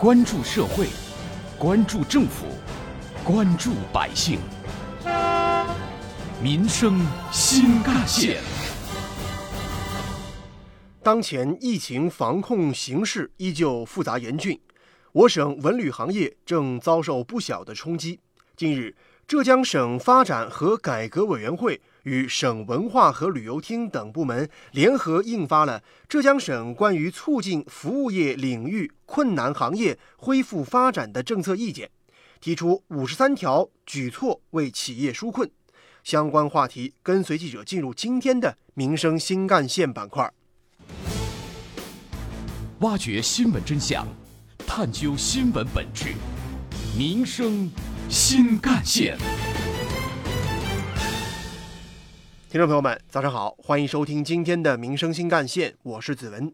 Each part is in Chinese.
关注社会，关注政府，关注百姓，民生新干线。当前疫情防控形势依旧复杂严峻，我省文旅行业正遭受不小的冲击。近日，浙江省发展和改革委员会。与省文化和旅游厅等部门联合印发了《浙江省关于促进服务业领域困难行业恢复发展的政策意见》，提出五十三条举措为企业纾困。相关话题，跟随记者进入今天的民生新干线板块，挖掘新闻真相，探究新闻本质，民生新干线。听众朋友们，早上好，欢迎收听今天的民生新干线，我是子文。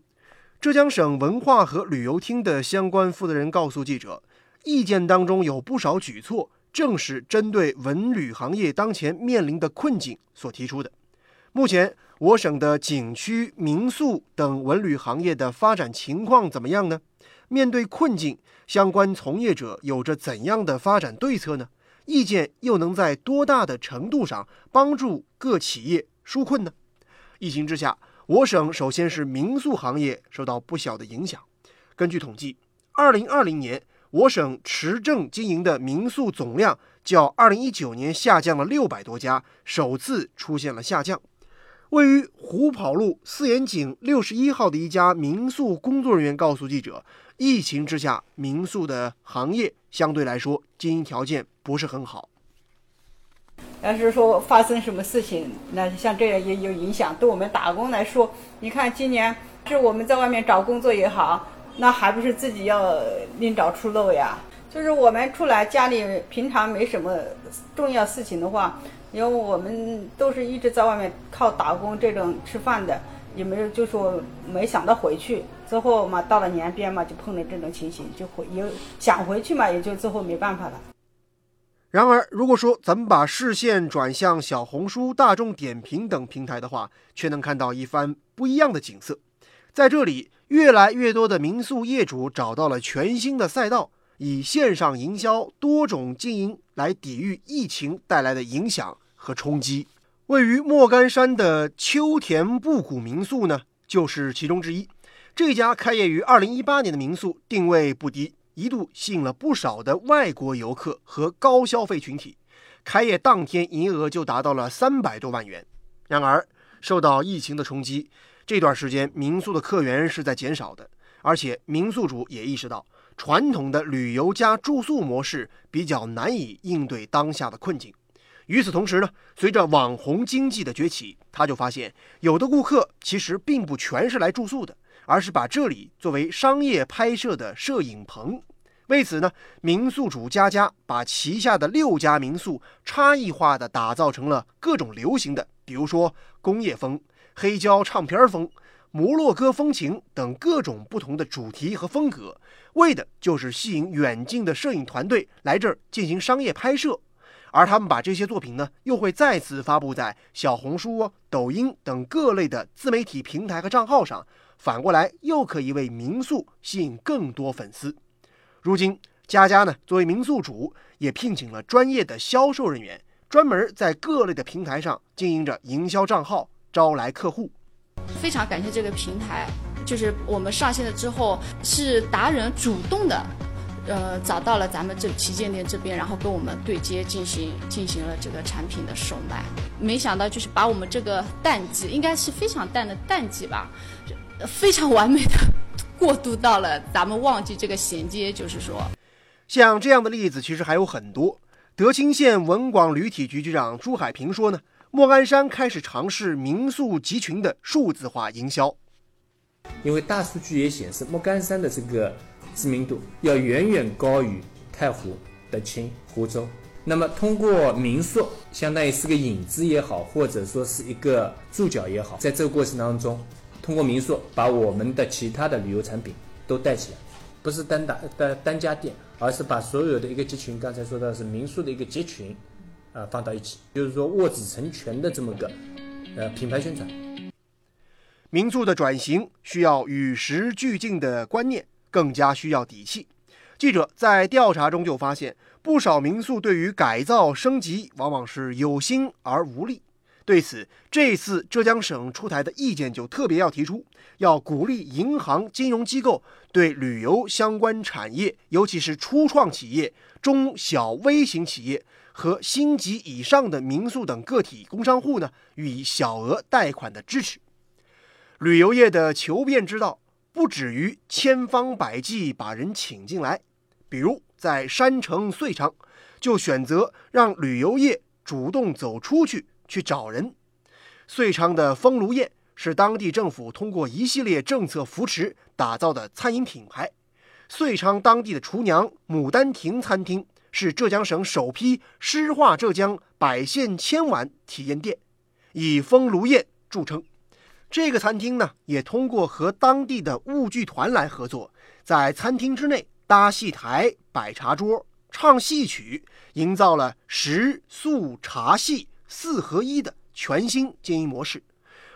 浙江省文化和旅游厅的相关负责人告诉记者，意见当中有不少举措，正是针对文旅行业当前面临的困境所提出的。目前，我省的景区、民宿等文旅行业的发展情况怎么样呢？面对困境，相关从业者有着怎样的发展对策呢？意见又能在多大的程度上帮助各企业纾困呢？疫情之下，我省首先是民宿行业受到不小的影响。根据统计，二零二零年我省持证经营的民宿总量较二零一九年下降了六百多家，首次出现了下降。位于虎跑路四眼井六十一号的一家民宿工作人员告诉记者。疫情之下，民宿的行业相对来说经营条件不是很好。要是说发生什么事情，那像这样也有影响。对我们打工来说，你看今年是我们在外面找工作也好，那还不是自己要另找出路呀？就是我们出来家里平常没什么重要事情的话，因为我们都是一直在外面靠打工这种吃饭的。也没有就说没想到回去，之后嘛到了年边嘛就碰到这种情形，就回有想回去嘛，也就之后没办法了。然而，如果说咱们把视线转向小红书、大众点评等平台的话，却能看到一番不一样的景色。在这里，越来越多的民宿业主找到了全新的赛道，以线上营销、多种经营来抵御疫情带来的影响和冲击。位于莫干山的秋田布谷民宿呢，就是其中之一。这家开业于二零一八年的民宿定位不低，一度吸引了不少的外国游客和高消费群体。开业当天营业额就达到了三百多万元。然而，受到疫情的冲击，这段时间民宿的客源是在减少的，而且民宿主也意识到，传统的旅游加住宿模式比较难以应对当下的困境。与此同时呢，随着网红经济的崛起，他就发现有的顾客其实并不全是来住宿的，而是把这里作为商业拍摄的摄影棚。为此呢，民宿主佳佳把旗下的六家民宿差异化的打造成了各种流行的，比如说工业风、黑胶唱片风、摩洛哥风情等各种不同的主题和风格，为的就是吸引远近的摄影团队来这儿进行商业拍摄。而他们把这些作品呢，又会再次发布在小红书、抖音等各类的自媒体平台和账号上，反过来又可以为民宿吸引更多粉丝。如今，佳佳呢作为民宿主，也聘请了专业的销售人员，专门在各类的平台上经营着营销账号，招来客户。非常感谢这个平台，就是我们上线了之后，是达人主动的。呃，找到了咱们这旗舰店这边，然后跟我们对接进行进行了这个产品的售卖。没想到就是把我们这个淡季，应该是非常淡的淡季吧，非常完美的过渡到了咱们忘记这个衔接。就是说，像这样的例子其实还有很多。德清县文广旅体局局长朱海平说呢，莫干山开始尝试民宿集群的数字化营销，因为大数据也显示莫干山的这个。知名度要远远高于太湖、德清、湖州。那么，通过民宿，相当于是个引子也好，或者说是一个注脚也好，在这个过程当中，通过民宿把我们的其他的旅游产品都带起来，不是单打单单家店，而是把所有的一个集群，刚才说到是民宿的一个集群，啊，放到一起，就是说握子成拳的这么个呃品牌宣传。民宿的转型需要与时俱进的观念。更加需要底气。记者在调查中就发现，不少民宿对于改造升级往往是有心而无力。对此，这次浙江省出台的意见就特别要提出，要鼓励银行、金融机构对旅游相关产业，尤其是初创企业、中小微型企业和星级以上的民宿等个体工商户呢，予以小额贷款的支持。旅游业的求变之道。不止于千方百计把人请进来，比如在山城遂昌，就选择让旅游业主动走出去去找人。遂昌的风炉宴是当地政府通过一系列政策扶持打造的餐饮品牌。遂昌当地的厨娘牡丹亭餐厅是浙江省首批诗画浙江百县千碗体验店，以风炉宴著称。这个餐厅呢，也通过和当地的舞剧团来合作，在餐厅之内搭戏台、摆茶桌、唱戏曲，营造了食宿茶戏四合一的全新经营模式。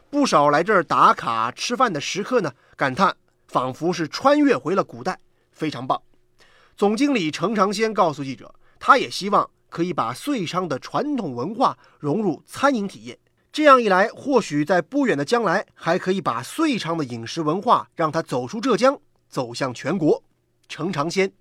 不少来这儿打卡吃饭的食客呢，感叹仿佛是穿越回了古代，非常棒。总经理程长先告诉记者，他也希望可以把遂昌的传统文化融入餐饮体验。这样一来，或许在不远的将来，还可以把遂昌的饮食文化让它走出浙江，走向全国。程长先。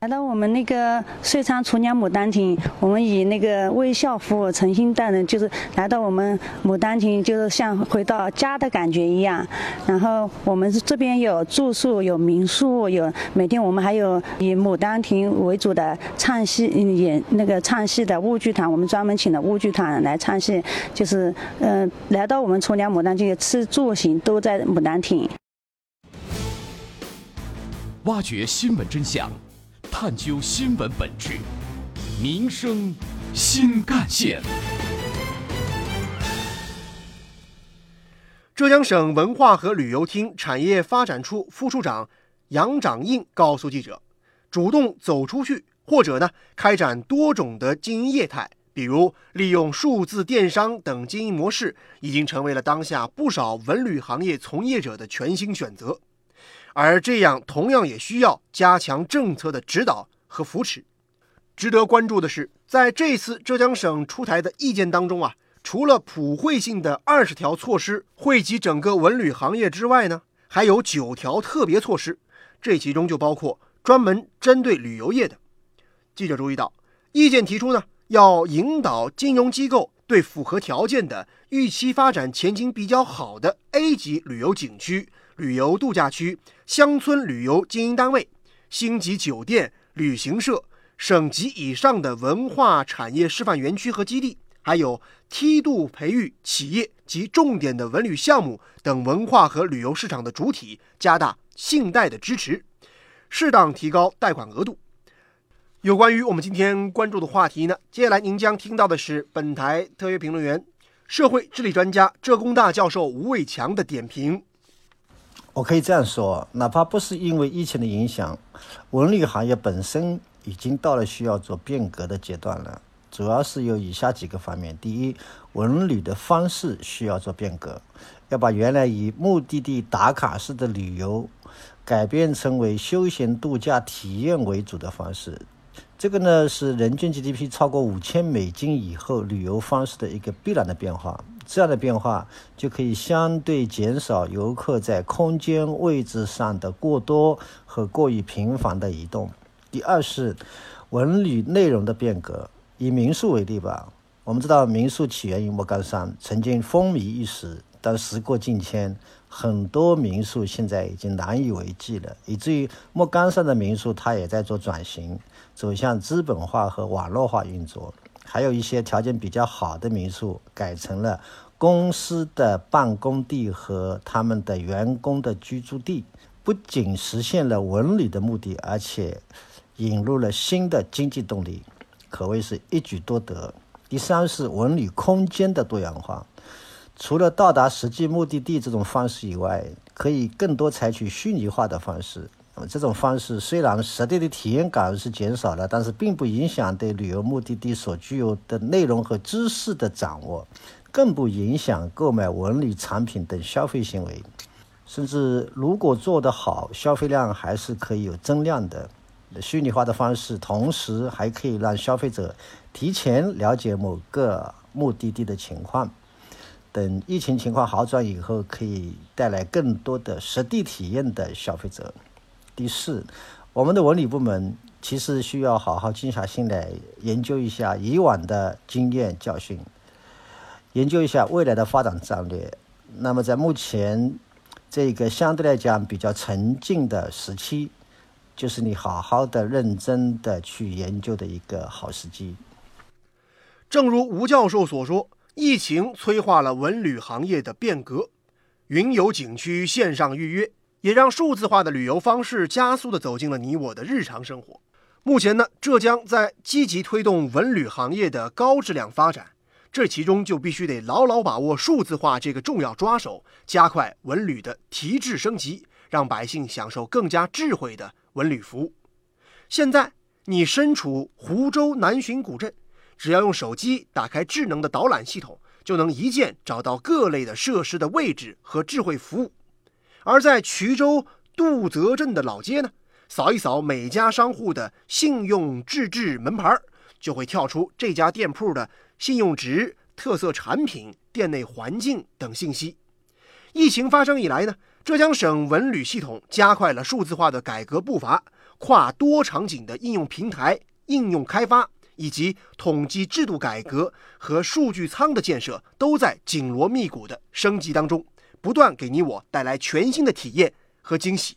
来到我们那个遂昌厨娘牡丹亭，我们以那个微笑服务、诚心待人，就是来到我们牡丹亭，就是像回到家的感觉一样。然后我们这边有住宿、有民宿、有每天我们还有以牡丹亭为主的唱戏演那个唱戏的舞剧团，我们专门请的舞剧团来唱戏，就是嗯，来到我们厨娘牡丹亭吃住行都在牡丹亭。挖掘新闻真相。探究新闻本质，民生新干线。浙江省文化和旅游厅产业发展处副处长杨长印告诉记者：“主动走出去，或者呢，开展多种的经营业态，比如利用数字电商等经营模式，已经成为了当下不少文旅行业从业者的全新选择。”而这样同样也需要加强政策的指导和扶持。值得关注的是，在这次浙江省出台的意见当中啊，除了普惠性的二十条措施惠及整个文旅行业之外呢，还有九条特别措施，这其中就包括专门针对旅游业的。记者注意到，意见提出呢，要引导金融机构对符合条件的、预期发展前景比较好的 A 级旅游景区。旅游度假区、乡村旅游经营单位、星级酒店、旅行社、省级以上的文化产业示范园区和基地，还有梯度培育企业及重点的文旅项目等文化和旅游市场的主体，加大信贷的支持，适当提高贷款额度。有关于我们今天关注的话题呢，接下来您将听到的是本台特约评论员、社会治理专家浙工大教授吴伟强的点评。我可以这样说，哪怕不是因为疫情的影响，文旅行业本身已经到了需要做变革的阶段了。主要是有以下几个方面：第一，文旅的方式需要做变革，要把原来以目的地打卡式的旅游改变成为休闲度假体验为主的方式。这个呢，是人均 GDP 超过五千美金以后旅游方式的一个必然的变化。这样的变化就可以相对减少游客在空间位置上的过多和过于频繁的移动。第二是文旅内容的变革。以民宿为例吧，我们知道民宿起源于莫干山，曾经风靡一时，但时过境迁，很多民宿现在已经难以为继了，以至于莫干山的民宿它也在做转型，走向资本化和网络化运作。还有一些条件比较好的民宿改成了公司的办公地和他们的员工的居住地，不仅实现了文旅的目的，而且引入了新的经济动力，可谓是一举多得。第三是文旅空间的多元化，除了到达实际目的地这种方式以外，可以更多采取虚拟化的方式。这种方式虽然实地的体验感是减少了，但是并不影响对旅游目的地所具有的内容和知识的掌握，更不影响购买文旅产品等消费行为。甚至如果做得好，消费量还是可以有增量的。虚拟化的方式，同时还可以让消费者提前了解某个目的地的情况。等疫情情况好转以后，可以带来更多的实地体验的消费者。第四，我们的文旅部门其实需要好好静下心来研究一下以往的经验教训，研究一下未来的发展战略。那么，在目前这个相对来讲比较沉静的时期，就是你好好的、认真的去研究的一个好时机。正如吴教授所说，疫情催化了文旅行业的变革，云游景区线上预约也让数字化的旅游方式加速地走进了你我的日常生活。目前呢，浙江在积极推动文旅行业的高质量发展，这其中就必须得牢牢把握数字化这个重要抓手，加快文旅的提质升级，让百姓享受更加智慧的。文旅服务，现在你身处湖州南浔古镇，只要用手机打开智能的导览系统，就能一键找到各类的设施的位置和智慧服务。而在衢州杜泽镇的老街呢，扫一扫每家商户的信用自制门牌，就会跳出这家店铺的信用值、特色产品、店内环境等信息。疫情发生以来呢？浙江省文旅系统加快了数字化的改革步伐，跨多场景的应用平台应用开发，以及统计制度改革和数据仓的建设，都在紧锣密鼓的升级当中，不断给你我带来全新的体验和惊喜。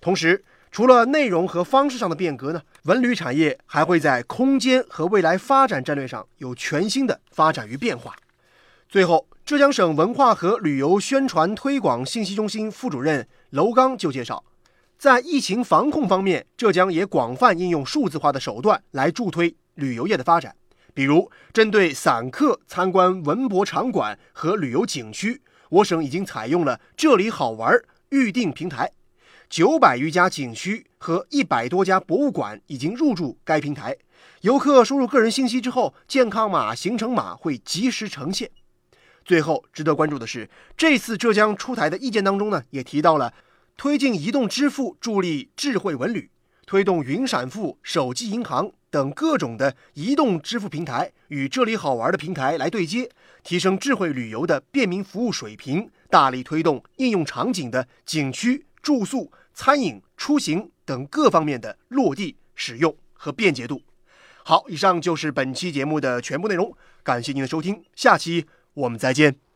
同时，除了内容和方式上的变革呢，文旅产业还会在空间和未来发展战略上有全新的发展与变化。最后。浙江省文化和旅游宣传推广信息中心副主任娄刚就介绍，在疫情防控方面，浙江也广泛应用数字化的手段来助推旅游业的发展。比如，针对散客参观文博场馆和旅游景区，我省已经采用了“这里好玩”预订平台，九百余家景区和一百多家博物馆已经入驻该平台。游客输入个人信息之后，健康码、行程码会及时呈现。最后，值得关注的是，这次浙江出台的意见当中呢，也提到了推进移动支付助力智慧文旅，推动云闪付、手机银行等各种的移动支付平台与这里好玩的平台来对接，提升智慧旅游的便民服务水平，大力推动应用场景的景区、住宿、餐饮、出行等各方面的落地使用和便捷度。好，以上就是本期节目的全部内容，感谢您的收听，下期。我们再见。